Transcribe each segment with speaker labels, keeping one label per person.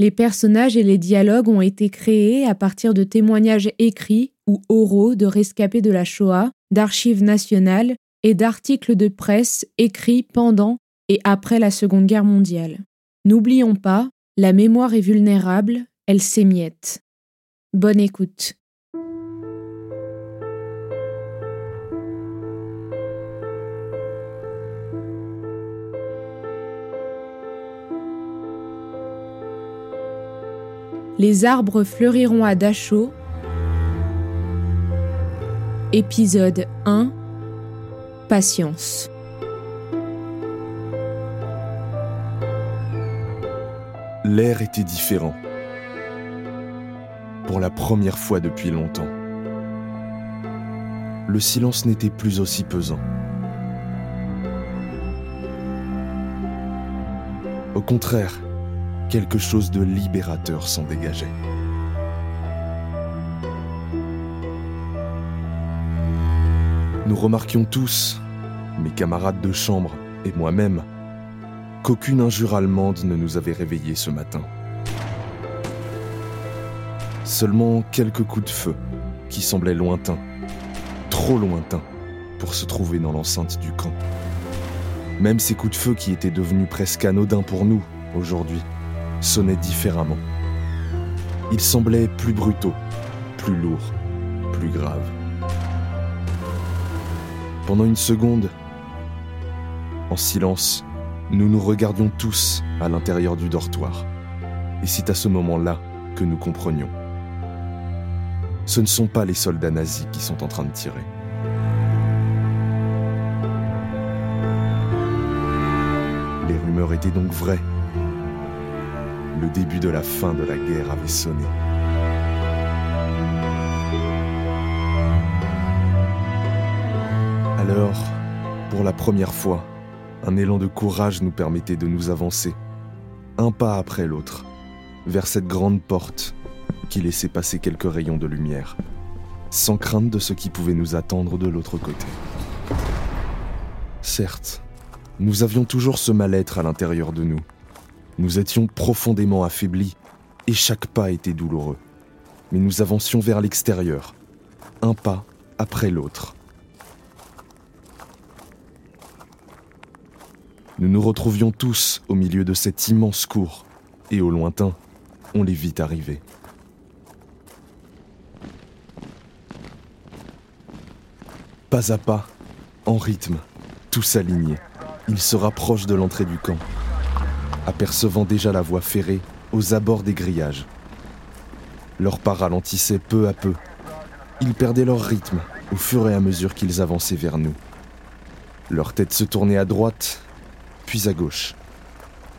Speaker 1: Les personnages et les dialogues ont été créés à partir de témoignages écrits ou oraux de rescapés de la Shoah, d'archives nationales et d'articles de presse écrits pendant et après la Seconde Guerre mondiale. N'oublions pas, la mémoire est vulnérable, elle s'émiette. Bonne écoute. Les arbres fleuriront à Dachau. Épisode 1 Patience.
Speaker 2: L'air était différent. Pour la première fois depuis longtemps. Le silence n'était plus aussi pesant. Au contraire, quelque chose de libérateur s'en dégageait. Nous remarquions tous, mes camarades de chambre et moi-même, qu'aucune injure allemande ne nous avait réveillés ce matin. Seulement quelques coups de feu qui semblaient lointains, trop lointains pour se trouver dans l'enceinte du camp. Même ces coups de feu qui étaient devenus presque anodins pour nous aujourd'hui sonnaient différemment. Ils semblaient plus brutaux, plus lourds, plus graves. Pendant une seconde, en silence, nous nous regardions tous à l'intérieur du dortoir. Et c'est à ce moment-là que nous comprenions. Ce ne sont pas les soldats nazis qui sont en train de tirer. Les rumeurs étaient donc vraies. Le début de la fin de la guerre avait sonné. Alors, pour la première fois, un élan de courage nous permettait de nous avancer, un pas après l'autre, vers cette grande porte qui laissait passer quelques rayons de lumière, sans crainte de ce qui pouvait nous attendre de l'autre côté. Certes, nous avions toujours ce mal-être à l'intérieur de nous. Nous étions profondément affaiblis et chaque pas était douloureux. Mais nous avancions vers l'extérieur, un pas après l'autre. Nous nous retrouvions tous au milieu de cette immense cour, et au lointain, on les vit arriver. Pas à pas, en rythme, tous alignés, ils se rapprochent de l'entrée du camp, apercevant déjà la voie ferrée aux abords des grillages. Leurs pas ralentissaient peu à peu. Ils perdaient leur rythme au fur et à mesure qu'ils avançaient vers nous. Leur tête se tournait à droite, puis à gauche.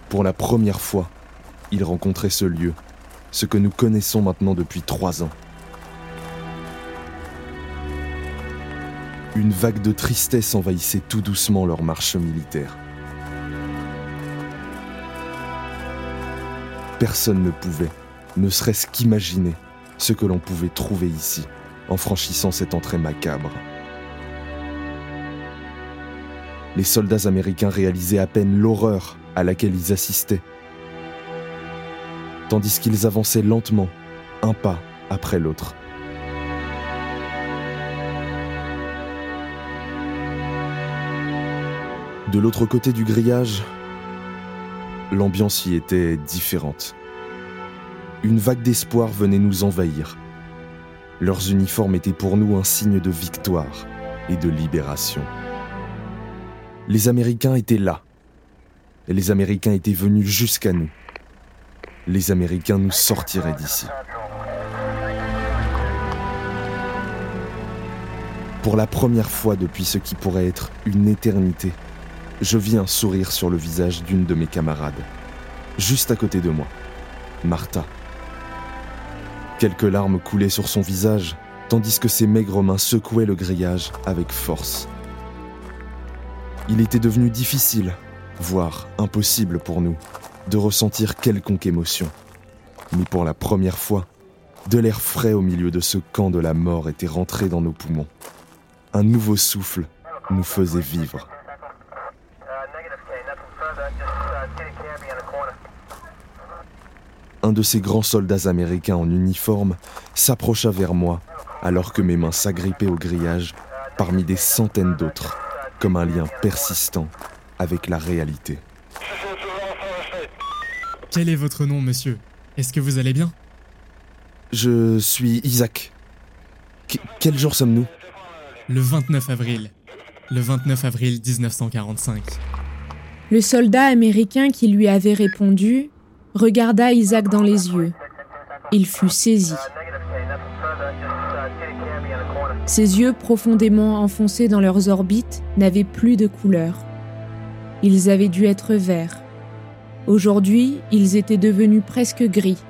Speaker 2: Pour la première fois, ils rencontraient ce lieu, ce que nous connaissons maintenant depuis trois ans. Une vague de tristesse envahissait tout doucement leur marche militaire. Personne ne pouvait, ne serait-ce qu'imaginer, ce que l'on pouvait trouver ici, en franchissant cette entrée macabre. les soldats américains réalisaient à peine l'horreur à laquelle ils assistaient. Tandis qu'ils avançaient lentement, un pas après l'autre. De l'autre côté du grillage, l'ambiance y était différente. Une vague d'espoir venait nous envahir. Leurs uniformes étaient pour nous un signe de victoire et de libération. Les Américains étaient là. Les Américains étaient venus jusqu'à nous. Les Américains nous sortiraient d'ici. Pour la première fois depuis ce qui pourrait être une éternité, je vis un sourire sur le visage d'une de mes camarades, juste à côté de moi, Martha. Quelques larmes coulaient sur son visage, tandis que ses maigres mains secouaient le grillage avec force. Il était devenu difficile, voire impossible pour nous, de ressentir quelconque émotion. Mais pour la première fois, de l'air frais au milieu de ce camp de la mort était rentré dans nos poumons. Un nouveau souffle nous faisait vivre. Un de ces grands soldats américains en uniforme s'approcha vers moi alors que mes mains s'agrippaient au grillage parmi des centaines d'autres, comme un lien persistant avec la réalité.
Speaker 3: Quel est votre nom, monsieur? Est-ce que vous allez bien?
Speaker 2: Je suis Isaac. quel jour sommes-nous?
Speaker 3: Le 29 avril. Le 29 avril 1945.
Speaker 1: Le soldat américain qui lui avait répondu regarda Isaac dans les yeux. Il fut saisi. Ses yeux profondément enfoncés dans leurs orbites n'avaient plus de couleur. Ils avaient dû être verts. Aujourd'hui, ils étaient devenus presque gris.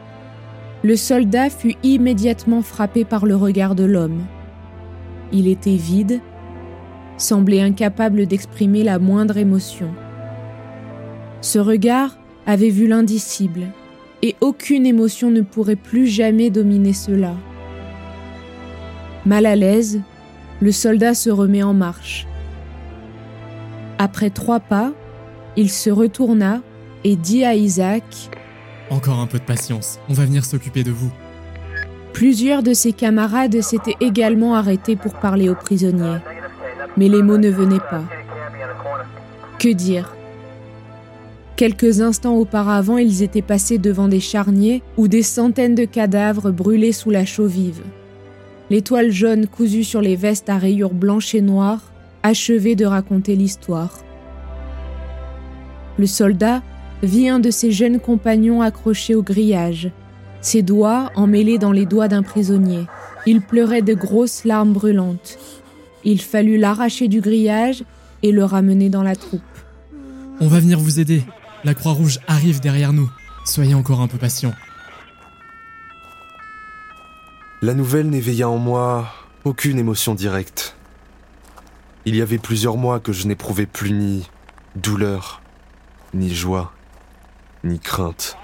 Speaker 1: Le soldat fut immédiatement frappé par le regard de l'homme. Il était vide, semblait incapable d'exprimer la moindre émotion. Ce regard avait vu l'indicible, et aucune émotion ne pourrait plus jamais dominer cela. Mal à l'aise, le soldat se remet en marche. Après trois pas, il se retourna et dit à Isaac
Speaker 3: Encore un peu de patience, on va venir s'occuper de vous.
Speaker 1: Plusieurs de ses camarades s'étaient également arrêtés pour parler aux prisonniers, mais les mots ne venaient pas. Que dire? Quelques instants auparavant, ils étaient passés devant des charniers où des centaines de cadavres brûlaient sous la chaux vive. L'étoile jaune cousue sur les vestes à rayures blanches et noires achevait de raconter l'histoire. Le soldat vit un de ses jeunes compagnons accroché au grillage, ses doigts emmêlés dans les doigts d'un prisonnier. Il pleurait de grosses larmes brûlantes. Il fallut l'arracher du grillage et le ramener dans la troupe.
Speaker 3: On va venir vous aider, la Croix-Rouge arrive derrière nous. Soyez encore un peu patients.
Speaker 2: La nouvelle n'éveilla en moi aucune émotion directe. Il y avait plusieurs mois que je n'éprouvais plus ni douleur, ni joie, ni crainte.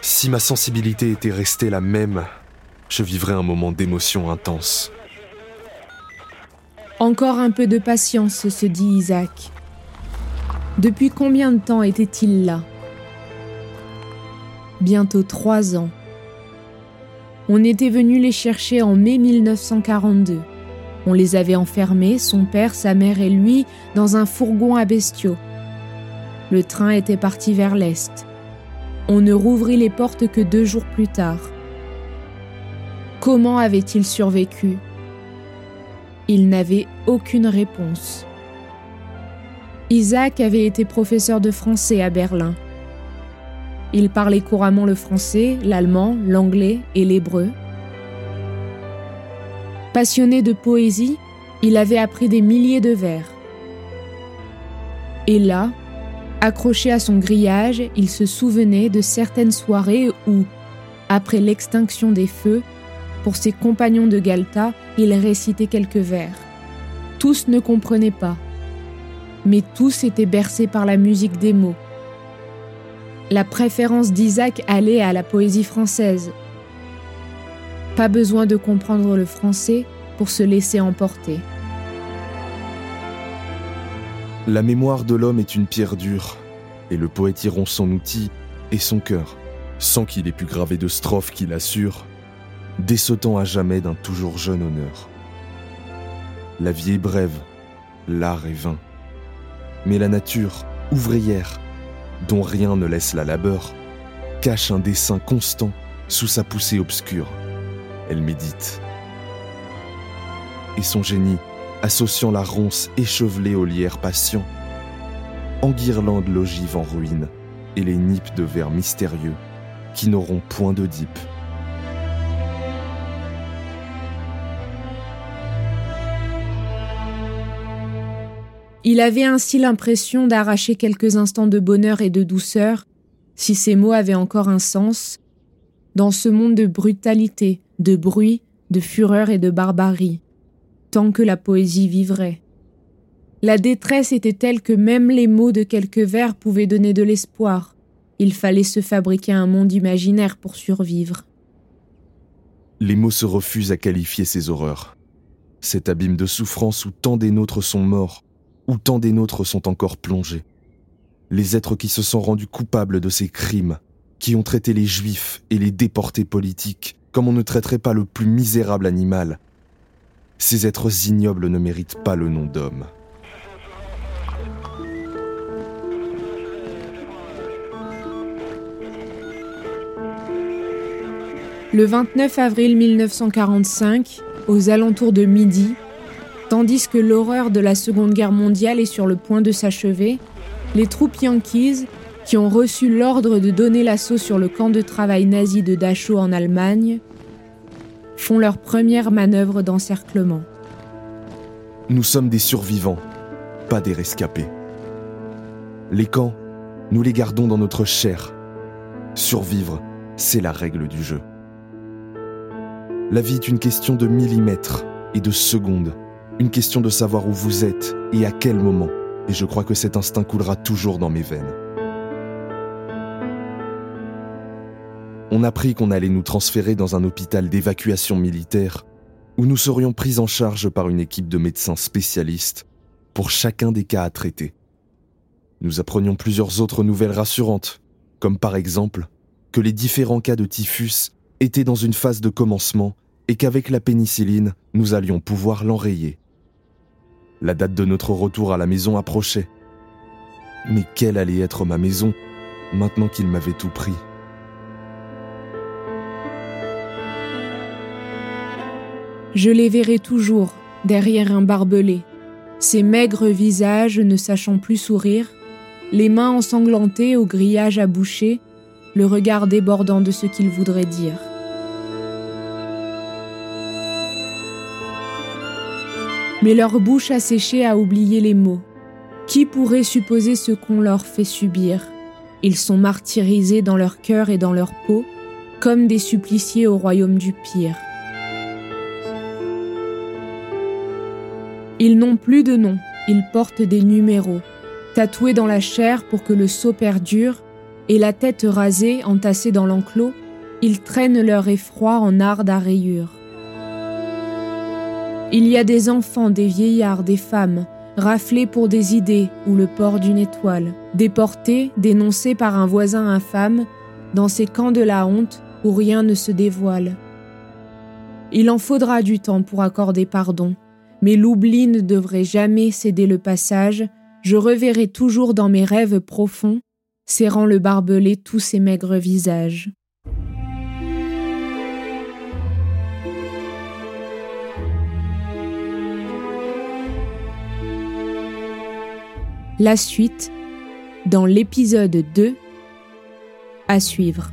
Speaker 2: Si ma sensibilité était restée la même, je vivrais un moment d'émotion intense.
Speaker 1: Encore un peu de patience, se dit Isaac. Depuis combien de temps était-il là? Bientôt trois ans. On était venu les chercher en mai 1942. On les avait enfermés, son père, sa mère et lui, dans un fourgon à bestiaux. Le train était parti vers l'est. On ne rouvrit les portes que deux jours plus tard. Comment avait-il survécu? Il n'avait aucune réponse. Isaac avait été professeur de français à Berlin. Il parlait couramment le français, l'allemand, l'anglais et l'hébreu. Passionné de poésie, il avait appris des milliers de vers. Et là, accroché à son grillage, il se souvenait de certaines soirées où, après l'extinction des feux, pour ses compagnons de Galta, il récitait quelques vers. Tous ne comprenaient pas, mais tous étaient bercés par la musique des mots. La préférence d'Isaac allait à la poésie française. Pas besoin de comprendre le français pour se laisser emporter.
Speaker 2: La mémoire de l'homme est une pierre dure, et le poète y rompt son outil et son cœur, sans qu'il ait pu graver de strophes qui l'assurent, dessautant à jamais d'un toujours jeune honneur. La vie est brève, l'art est vain, mais la nature, ouvrière, dont rien ne laisse la labeur, cache un dessin constant sous sa poussée obscure. Elle médite. Et son génie, associant la ronce échevelée au lierre patient, enguirlande l'ogive en ruine et les nippes de vers mystérieux qui n'auront point d'Oedipe.
Speaker 1: Il avait ainsi l'impression d'arracher quelques instants de bonheur et de douceur, si ces mots avaient encore un sens, dans ce monde de brutalité, de bruit, de fureur et de barbarie, tant que la poésie vivrait. La détresse était telle que même les mots de quelques vers pouvaient donner de l'espoir. Il fallait se fabriquer un monde imaginaire pour survivre.
Speaker 2: Les mots se refusent à qualifier ces horreurs. Cet abîme de souffrance où tant des nôtres sont morts, où tant des nôtres sont encore plongés. Les êtres qui se sont rendus coupables de ces crimes, qui ont traité les juifs et les déportés politiques comme on ne traiterait pas le plus misérable animal. Ces êtres ignobles ne méritent pas le nom d'homme.
Speaker 1: Le 29 avril 1945, aux alentours de midi, tandis que l'horreur de la Seconde Guerre mondiale est sur le point de s'achever, les troupes yankees, qui ont reçu l'ordre de donner l'assaut sur le camp de travail nazi de Dachau en Allemagne, font leur première manœuvre d'encerclement.
Speaker 2: Nous sommes des survivants, pas des rescapés. Les camps, nous les gardons dans notre chair. Survivre, c'est la règle du jeu. La vie est une question de millimètres et de secondes, une question de savoir où vous êtes et à quel moment, et je crois que cet instinct coulera toujours dans mes veines. On apprit qu'on allait nous transférer dans un hôpital d'évacuation militaire où nous serions pris en charge par une équipe de médecins spécialistes pour chacun des cas à traiter. Nous apprenions plusieurs autres nouvelles rassurantes, comme par exemple que les différents cas de typhus étaient dans une phase de commencement et qu'avec la pénicilline, nous allions pouvoir l'enrayer. La date de notre retour à la maison approchait. Mais quelle allait être ma maison maintenant qu'il m'avait tout pris?
Speaker 1: Je les verrai toujours, derrière un barbelé, ces maigres visages ne sachant plus sourire, les mains ensanglantées au grillage à boucher, le regard débordant de ce qu'ils voudraient dire. Mais leur bouche asséchée a oublié les mots. Qui pourrait supposer ce qu'on leur fait subir? Ils sont martyrisés dans leur cœur et dans leur peau, comme des suppliciés au royaume du pire. Ils n'ont plus de nom, ils portent des numéros, tatoués dans la chair pour que le sceau perdure, et la tête rasée, entassée dans l'enclos, ils traînent leur effroi en arde à rayures. Il y a des enfants, des vieillards, des femmes, raflés pour des idées ou le port d'une étoile, déportés, dénoncés par un voisin infâme, dans ces camps de la honte où rien ne se dévoile. Il en faudra du temps pour accorder pardon, mais l'oubli ne devrait jamais céder le passage, je reverrai toujours dans mes rêves profonds, serrant le barbelé tous ces maigres visages. La suite dans l'épisode 2 à suivre.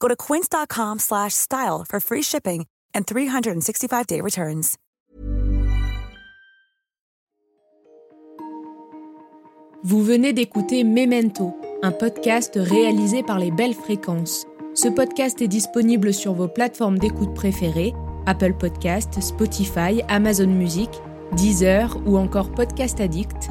Speaker 4: Go to quince.com slash style for free shipping and 365-day returns.
Speaker 1: Vous venez d'écouter Memento, un podcast réalisé par les Belles Fréquences. Ce podcast est disponible sur vos plateformes d'écoute préférées, Apple Podcast, Spotify, Amazon Music, Deezer ou encore Podcast Addict.